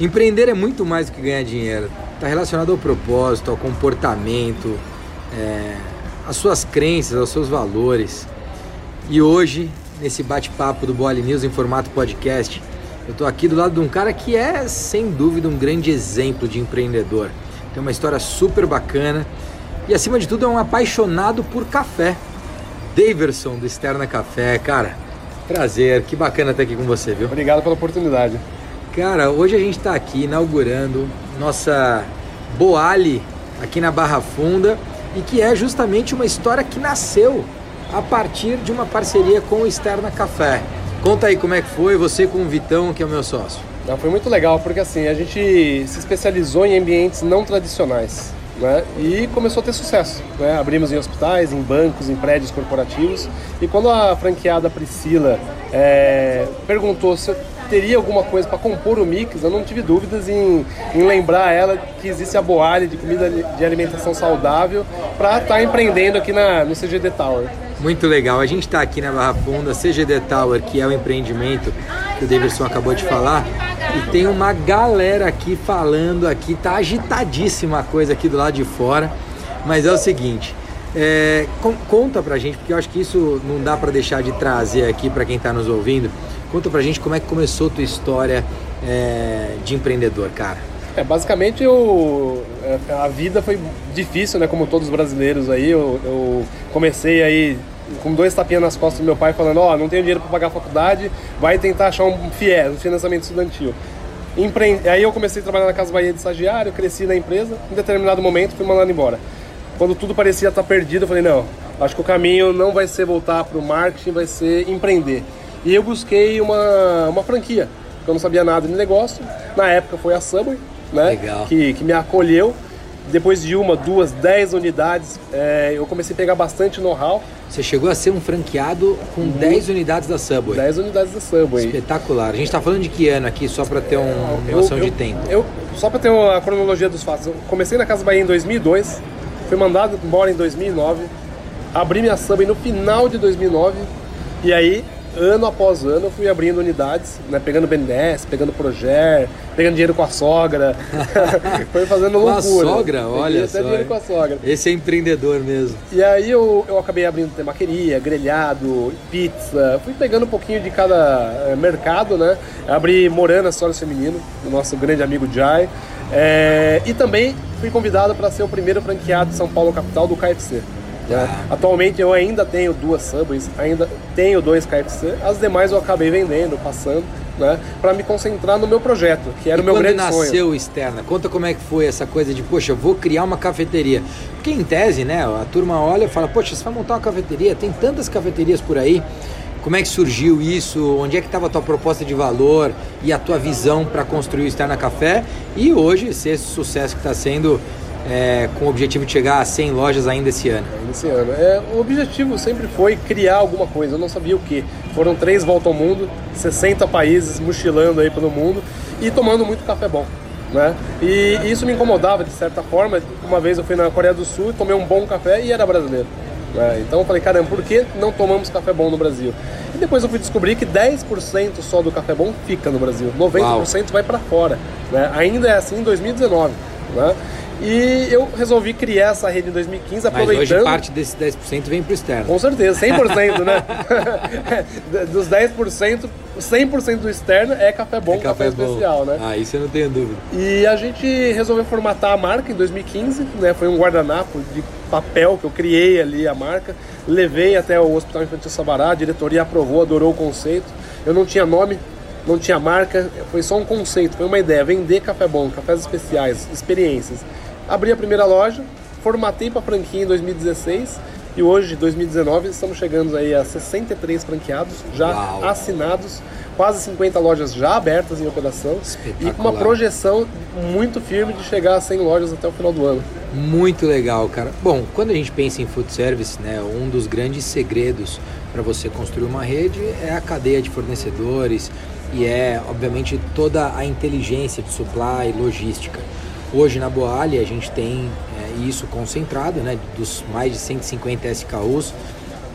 Empreender é muito mais do que ganhar dinheiro. Está relacionado ao propósito, ao comportamento, é, às suas crenças, aos seus valores. E hoje, nesse bate-papo do Boali News em formato podcast, eu estou aqui do lado de um cara que é, sem dúvida, um grande exemplo de empreendedor. Tem uma história super bacana e, acima de tudo, é um apaixonado por café. Daverson do Externa Café, cara. Prazer, que bacana estar aqui com você, viu? Obrigado pela oportunidade. Cara, hoje a gente está aqui inaugurando nossa Boali aqui na Barra Funda e que é justamente uma história que nasceu a partir de uma parceria com o Externa Café. Conta aí como é que foi você com o Vitão, que é o meu sócio. Não, foi muito legal porque assim a gente se especializou em ambientes não tradicionais. Né? E começou a ter sucesso. Né? Abrimos em hospitais, em bancos, em prédios corporativos. E quando a franqueada Priscila é, perguntou se teria alguma coisa para compor o mix, eu não tive dúvidas em, em lembrar ela que existe a Boalha de comida de alimentação saudável para estar tá empreendendo aqui na, no CGD Tower. Muito legal. A gente está aqui na Barra Funda, CGD Tower, que é o empreendimento que o Davidson acabou de falar. E tem uma galera aqui falando aqui, tá agitadíssima a coisa aqui do lado de fora. Mas é o seguinte, é, conta pra gente, porque eu acho que isso não dá para deixar de trazer aqui para quem está nos ouvindo. Conta pra gente como é que começou a tua história é, de empreendedor, cara. É, basicamente eu, é, a vida foi difícil, né? Como todos os brasileiros aí. Eu, eu comecei aí com dois tapinhas nas costas do meu pai falando, ó, oh, não tenho dinheiro para pagar a faculdade, vai tentar achar um FIES, um financiamento estudantil. Empre... Aí eu comecei a trabalhar na Casa Bahia de estagiário, cresci na empresa, em determinado momento fui mandado embora. Quando tudo parecia estar perdido, eu falei, não, acho que o caminho não vai ser voltar para o marketing, vai ser empreender. E eu busquei uma, uma franquia, porque eu não sabia nada de negócio. Na época foi a Subway, né? Legal. Que, que me acolheu. Depois de uma, duas, dez unidades, é, eu comecei a pegar bastante know-how. Você chegou a ser um franqueado com uhum. 10 unidades da Subway. 10 unidades da Subway. Espetacular. A gente está falando de que ano aqui, só para ter um, uma noção eu, de tempo? Eu, só para ter uma cronologia dos fatos. Eu comecei na Casa Bahia em 2002, fui mandado embora em 2009, abri minha Subway no final de 2009 e aí ano após ano eu fui abrindo unidades, né, pegando BNDES, pegando Proger, pegando dinheiro com a sogra, foi fazendo loucura. Com a sogra? Olha só. dinheiro com a sogra. Esse é empreendedor mesmo. E aí eu, eu acabei abrindo temaqueria, grelhado, pizza, fui pegando um pouquinho de cada é, mercado, né, abri Morana História Feminino, do nosso grande amigo Jai, é, e também fui convidado para ser o primeiro franqueado de São Paulo capital do KFC. Né? Atualmente eu ainda tenho duas Subways, ainda tenho dois KFC, as demais eu acabei vendendo, passando, né? Para me concentrar no meu projeto, que era e o meu grande sonho. quando nasceu Externa? Conta como é que foi essa coisa de, poxa, vou criar uma cafeteria. Porque em tese, né, a turma olha e fala, poxa, você vai montar uma cafeteria, tem tantas cafeterias por aí. Como é que surgiu isso? Onde é que estava a tua proposta de valor e a tua visão para construir o Externa Café? E hoje, ser esse sucesso que está sendo é, com o objetivo de chegar a 100 lojas ainda esse ano? Ainda esse ano. É, o objetivo sempre foi criar alguma coisa, eu não sabia o que. Foram três voltas ao mundo, 60 países mochilando aí pelo mundo e tomando muito café bom. Né? E, isso me incomodava de certa forma. Uma vez eu fui na Coreia do Sul, tomei um bom café e era brasileiro. Né? Então eu falei, caramba, por que não tomamos café bom no Brasil? E depois eu fui descobrir que 10% só do café bom fica no Brasil, 90% Uau. vai para fora. Né? Ainda é assim em 2019. Né? E eu resolvi criar essa rede em 2015, aproveitando... Mas hoje parte desse 10% vem para o externo. Com certeza, 100%, né? Dos 10%, 100% do externo é café bom, é café, café especial, né? Ah, isso eu não tenho dúvida. E a gente resolveu formatar a marca em 2015, né? Foi um guardanapo de papel que eu criei ali a marca, levei até o Hospital Infantil Sabará, a diretoria aprovou, adorou o conceito. Eu não tinha nome, não tinha marca, foi só um conceito, foi uma ideia, vender café bom, cafés especiais, experiências abri a primeira loja, formatei para franquia em 2016 e hoje, 2019, estamos chegando aí a 63 franqueados já Uau. assinados, quase 50 lojas já abertas em operação e com uma projeção muito firme de chegar a 100 lojas até o final do ano. Muito legal, cara. Bom, quando a gente pensa em food service, né, um dos grandes segredos para você construir uma rede é a cadeia de fornecedores e é, obviamente, toda a inteligência de supply, logística. Hoje na Boali a gente tem é, isso concentrado, né? Dos mais de 150 SKUs,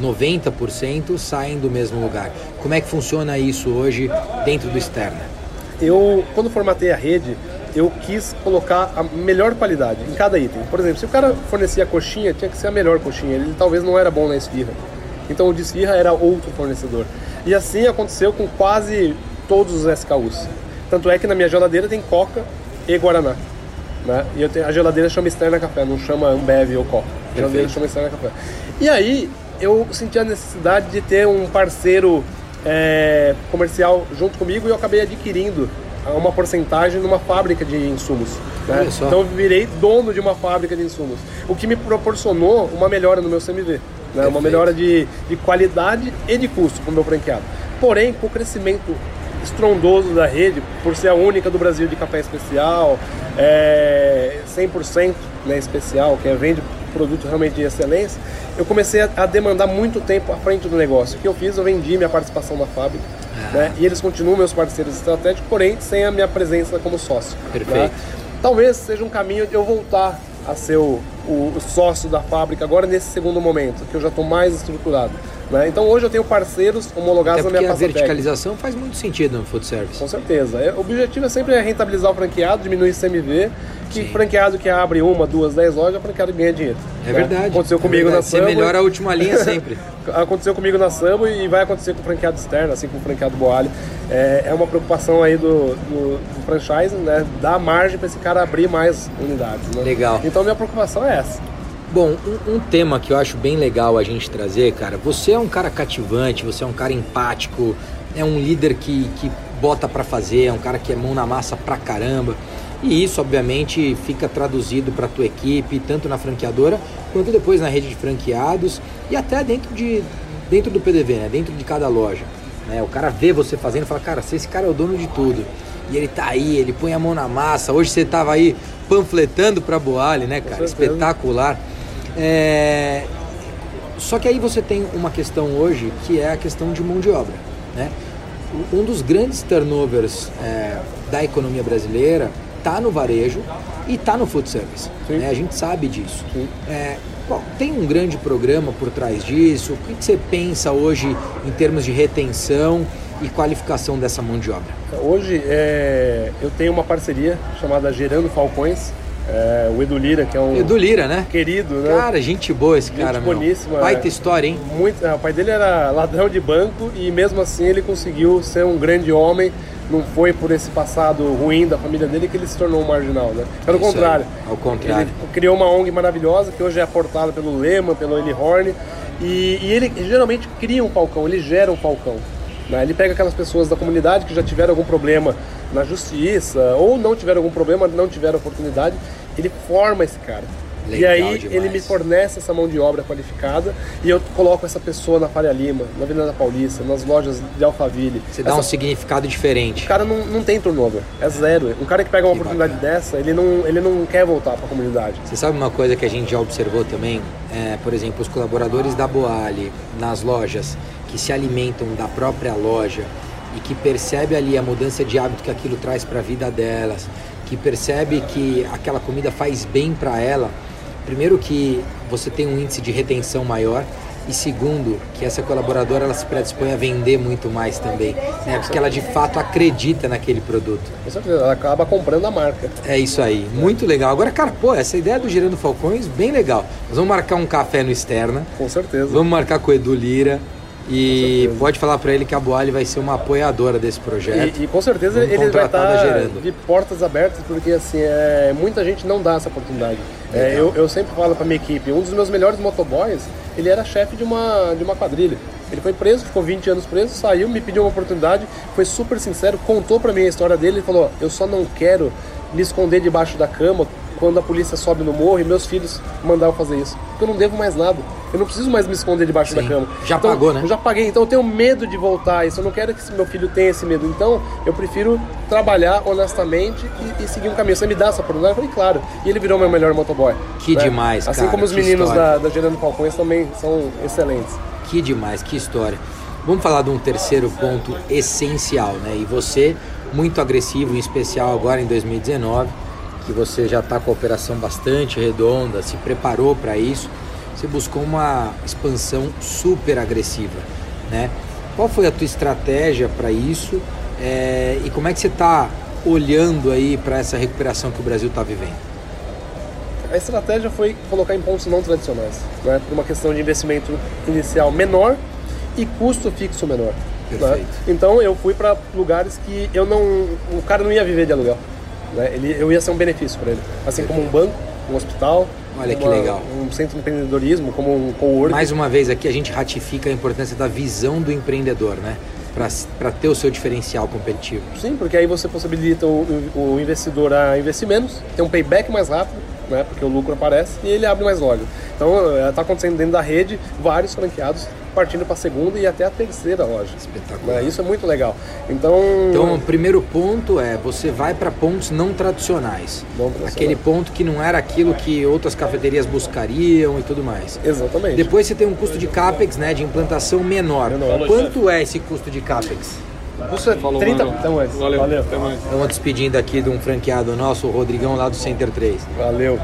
90% saem do mesmo lugar. Como é que funciona isso hoje dentro do Externa? eu, quando formatei a rede, eu quis colocar a melhor qualidade em cada item. Por exemplo, se o cara fornecia coxinha, tinha que ser a melhor coxinha. Ele talvez não era bom na esfirra. Então o de esfirra era outro fornecedor. E assim aconteceu com quase todos os SKUs. Tanto é que na minha geladeira tem Coca e Guaraná. Né? E eu tenho, a geladeira chama Externa Café, não chama Ambev ou Coca. A geladeira chama Externa Café. E aí eu senti a necessidade de ter um parceiro é, comercial junto comigo e eu acabei adquirindo uma porcentagem numa fábrica de insumos. Né? Então eu virei dono de uma fábrica de insumos, o que me proporcionou uma melhora no meu CMV, né? uma melhora de, de qualidade e de custo para o meu franqueado. Porém, com o crescimento estrondoso da rede, por ser a única do Brasil de café especial, é, 100% né, especial, que é, vende produto realmente de excelência, eu comecei a, a, demandar muito tempo à frente do negócio. O que eu fiz? Eu vendi minha participação na fábrica, ah. né, e eles continuam meus parceiros estratégicos, porém sem a minha presença como sócio. Né. Perfeito. Né? Talvez seja um caminho de eu voltar a ser o, o, o sócio da fábrica agora nesse segundo momento, que eu já estou mais estruturado. Né? Então hoje eu tenho parceiros homologados na minha a verticalização faz muito sentido no food service. Com certeza. É, o objetivo é sempre rentabilizar o franqueado, diminuir o CMV, que Sim. franqueado que abre uma, duas, dez lojas, é franqueado ganha dinheiro. É né? verdade. Aconteceu comigo é verdade. na Sambo. Você melhora a última linha sempre. aconteceu comigo na Sambo e vai acontecer com o franqueado externo, assim como o franqueado Boalho. É, é uma preocupação aí do, do, do franchising, né? Dar margem para esse cara abrir mais unidades. Né? Legal. Então minha preocupação é essa. Bom, um, um, tema que eu acho bem legal a gente trazer, cara, você é um cara cativante, você é um cara empático, é um líder que, que bota para fazer, é um cara que é mão na massa pra caramba. E isso, obviamente, fica traduzido para tua equipe, tanto na franqueadora quanto depois na rede de franqueados e até dentro, de, dentro do PDV, né? dentro de cada loja. Né? O cara vê você fazendo e fala, cara, esse cara é o dono de tudo. E ele tá aí, ele põe a mão na massa. Hoje você tava aí panfletando para Boali, né, cara? Espetacular. É... Só que aí você tem uma questão hoje que é a questão de mão de obra. Né? Um dos grandes turnovers é, da economia brasileira está no varejo e está no food service. Né? A gente sabe disso. É, bom, tem um grande programa por trás disso? O que, que você pensa hoje em termos de retenção e qualificação dessa mão de obra? Hoje é, eu tenho uma parceria chamada Gerando Falcões, é, o Edu Lira, que é um. Edu Lira, né? Querido, né? Cara, gente boa esse gente cara, boníssima. Pai é, história, hein? Muito, é, o pai dele era ladrão de banco e mesmo assim ele conseguiu ser um grande homem. Não foi por esse passado ruim da família dele que ele se tornou um marginal, né? Pelo Isso contrário. Aí, ao contrário. Ele criou uma ONG maravilhosa que hoje é aportada pelo Lema, pelo Eli Horn. E, e ele geralmente cria um falcão, ele gera um falcão. Né? Ele pega aquelas pessoas da comunidade que já tiveram algum problema na justiça ou não tiveram algum problema, não tiveram oportunidade ele forma esse cara. Legal e aí demais. ele me fornece essa mão de obra qualificada e eu coloco essa pessoa na Faria Lima, na Avenida Paulista, nas lojas de Alphaville. Você essa... dá um significado diferente. O cara não, não tem turnover, é zero. Um cara que pega uma que oportunidade bacana. dessa, ele não, ele não quer voltar para a comunidade. Você sabe uma coisa que a gente já observou também? É, por exemplo, os colaboradores da Boali nas lojas que se alimentam da própria loja e que percebe ali a mudança de hábito que aquilo traz para a vida delas, que percebe que aquela comida faz bem para ela, primeiro que você tem um índice de retenção maior e segundo que essa colaboradora ela se predispõe a vender muito mais também, né? Porque ela de fato acredita naquele produto. Com certeza, ela acaba comprando a marca. É isso aí, muito legal. Agora, cara, pô, essa ideia do Gerando Falcões, bem legal. Nós vamos marcar um café no Externa. Com certeza. Vamos marcar com o Edu Lira. E pode falar para ele que a Boali vai ser uma apoiadora desse projeto. E, e com certeza Vamos ele vai estar tá gerando. de portas abertas, porque assim, é, muita gente não dá essa oportunidade. É, eu, eu sempre falo para minha equipe, um dos meus melhores motoboys, ele era chefe de uma, de uma quadrilha. Ele foi preso, ficou 20 anos preso, saiu, me pediu uma oportunidade, foi super sincero, contou para mim a história dele falou: Eu só não quero me esconder debaixo da cama quando a polícia sobe no morro e meus filhos mandaram fazer isso. Porque eu não devo mais nada. Eu não preciso mais me esconder debaixo Sim. da cama. Já então, pagou, né? Eu já paguei, então eu tenho medo de voltar isso. Eu não quero que meu filho tenha esse medo. Então eu prefiro trabalhar honestamente e, e seguir um caminho. Você me dá essa oportunidade? Eu falei, claro. E ele virou meu melhor motoboy. Que né? demais, Assim cara, como os meninos da, da Gerando Falcões também são excelentes. Que demais, que história. Vamos falar de um terceiro ponto essencial, né? E você, muito agressivo, em especial agora em 2019 que você já está com a operação bastante redonda, se preparou para isso, você buscou uma expansão super agressiva, né? Qual foi a tua estratégia para isso É, e como é que você está olhando aí para essa recuperação que o Brasil está vivendo? A estratégia foi colocar em pontos não tradicionais, né? por uma questão de investimento inicial menor e custo fixo menor. Né? Então eu fui para lugares que eu não, o cara não ia viver de aluguel, né? ele, eu ia ser um benefício para ele, assim como um banco, um hospital, Olha uma, que legal. Um centro de empreendedorismo, como um co-work. Mais uma vez aqui a gente ratifica a importância da visão do empreendedor, né? Para ter o seu diferencial competitivo. Sim, porque aí você possibilita o, o investidor a investir menos, ter um payback mais rápido, né? Porque o lucro aparece e ele abre mais loja. Então está acontecendo dentro da rede vários franqueados partindo para a segunda e até a terceira loja. Espetacular. Né? Isso é muito legal. Então, então o primeiro ponto é você vai para pontos não tradicionais. não tradicionais. Aquele ponto que não era aquilo que outras cafeterias buscariam e tudo mais. Exatamente. Depois você tem um custo de capex, né, de implantação menor. menor. Quanto é esse custo de capex? Custa é Falou, 30 Até mais. Valeu. Valeu. Até mais. Estamos despedindo aqui de um franqueado nosso, o Rodrigão, lá do Center 3. Valeu.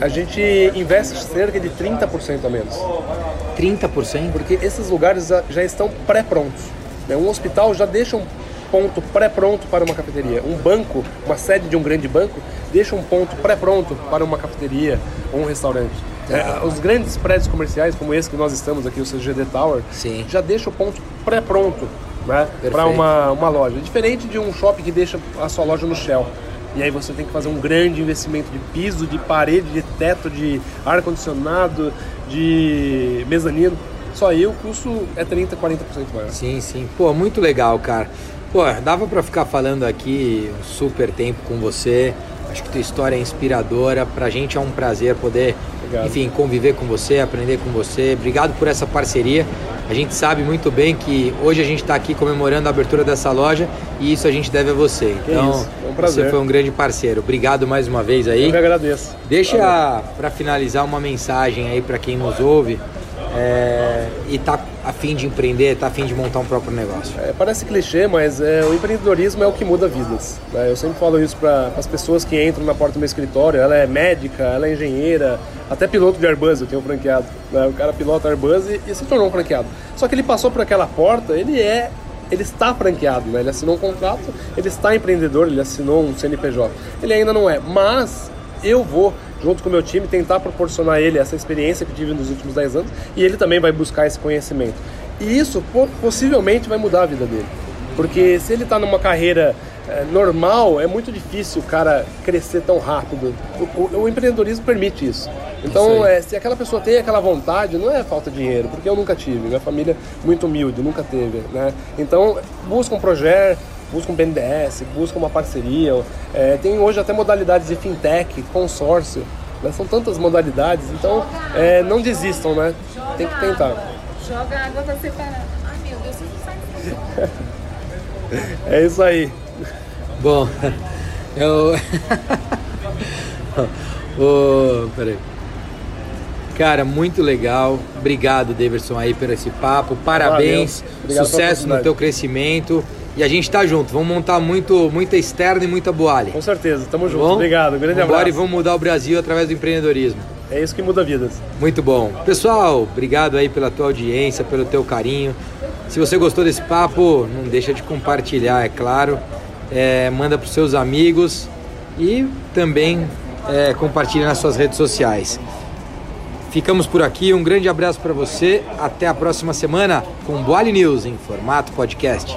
A gente investe cerca de 30% a menos. 30%? Porque esses lugares já estão pré-prontos. Né? Um hospital já deixa um ponto pré-pronto para uma cafeteria. Um banco, uma sede de um grande banco, deixa um ponto pré-pronto para uma cafeteria ou um restaurante. É, os grandes prédios comerciais, como esse que nós estamos aqui, o CGD Tower, Sim. já deixa o ponto pré-pronto né, para uma, uma loja. Diferente de um shopping que deixa a sua loja no Shell. E aí você tem que fazer um grande investimento de piso, de parede, de teto, de ar-condicionado, de mezanino. Só aí o custo é 30, 40% maior. Sim, sim. Pô, muito legal, cara. Pô, dava para ficar falando aqui um super tempo com você. Acho que tua história é inspiradora. Pra gente é um prazer poder, Obrigado. enfim, conviver com você, aprender com você. Obrigado por essa parceria. A gente sabe muito bem que hoje a gente está aqui comemorando a abertura dessa loja e isso a gente deve a você. Então, é um prazer. você foi um grande parceiro. Obrigado mais uma vez aí. Eu que agradeço. Deixa para finalizar uma mensagem aí para quem nos ouve é, e tá a fim de empreender, tá a fim de montar um próprio negócio? É, parece clichê, mas é, o empreendedorismo é o que muda vidas. Né? Eu sempre falo isso para as pessoas que entram na porta do meu escritório. Ela é médica, ela é engenheira, até piloto de Airbus eu tenho um franqueado. Né? O cara pilota Airbus e, e se tornou um franqueado. Só que ele passou por aquela porta, ele é ele está franqueado, né? ele assinou um contrato, ele está empreendedor, ele assinou um CNPJ. Ele ainda não é, mas eu vou junto com o meu time, tentar proporcionar a ele essa experiência que tive nos últimos 10 anos e ele também vai buscar esse conhecimento. E isso possivelmente vai mudar a vida dele. Porque se ele está numa carreira é, normal, é muito difícil o cara crescer tão rápido. O, o, o empreendedorismo permite isso. Então, é, se aquela pessoa tem aquela vontade, não é falta de dinheiro, porque eu nunca tive. Minha família muito humilde, nunca teve. Né? Então, busca um projeto, busca um BNDES, busca uma parceria. É, tem hoje até modalidades de fintech, consórcio. Né? São tantas modalidades, então é, não desistam, né? Tem que tentar. Joga água pra separar. Ai meu Deus, você não sai É isso aí. Bom, eu. oh, peraí. Cara, muito legal. Obrigado, Davidson, aí por esse papo. Parabéns. Sucesso no teu crescimento. E a gente tá junto. Vamos montar muito, muita externa e muita boalha. Com certeza, tamo tá junto. Bom? Obrigado, grande Vambora abraço. e vamos mudar o Brasil através do empreendedorismo. É isso que muda vidas. Muito bom. Pessoal, obrigado aí pela tua audiência, pelo teu carinho. Se você gostou desse papo, não deixa de compartilhar, é claro. É, manda para os seus amigos e também é, compartilha nas suas redes sociais. Ficamos por aqui, um grande abraço para você. Até a próxima semana com Boali News em formato podcast.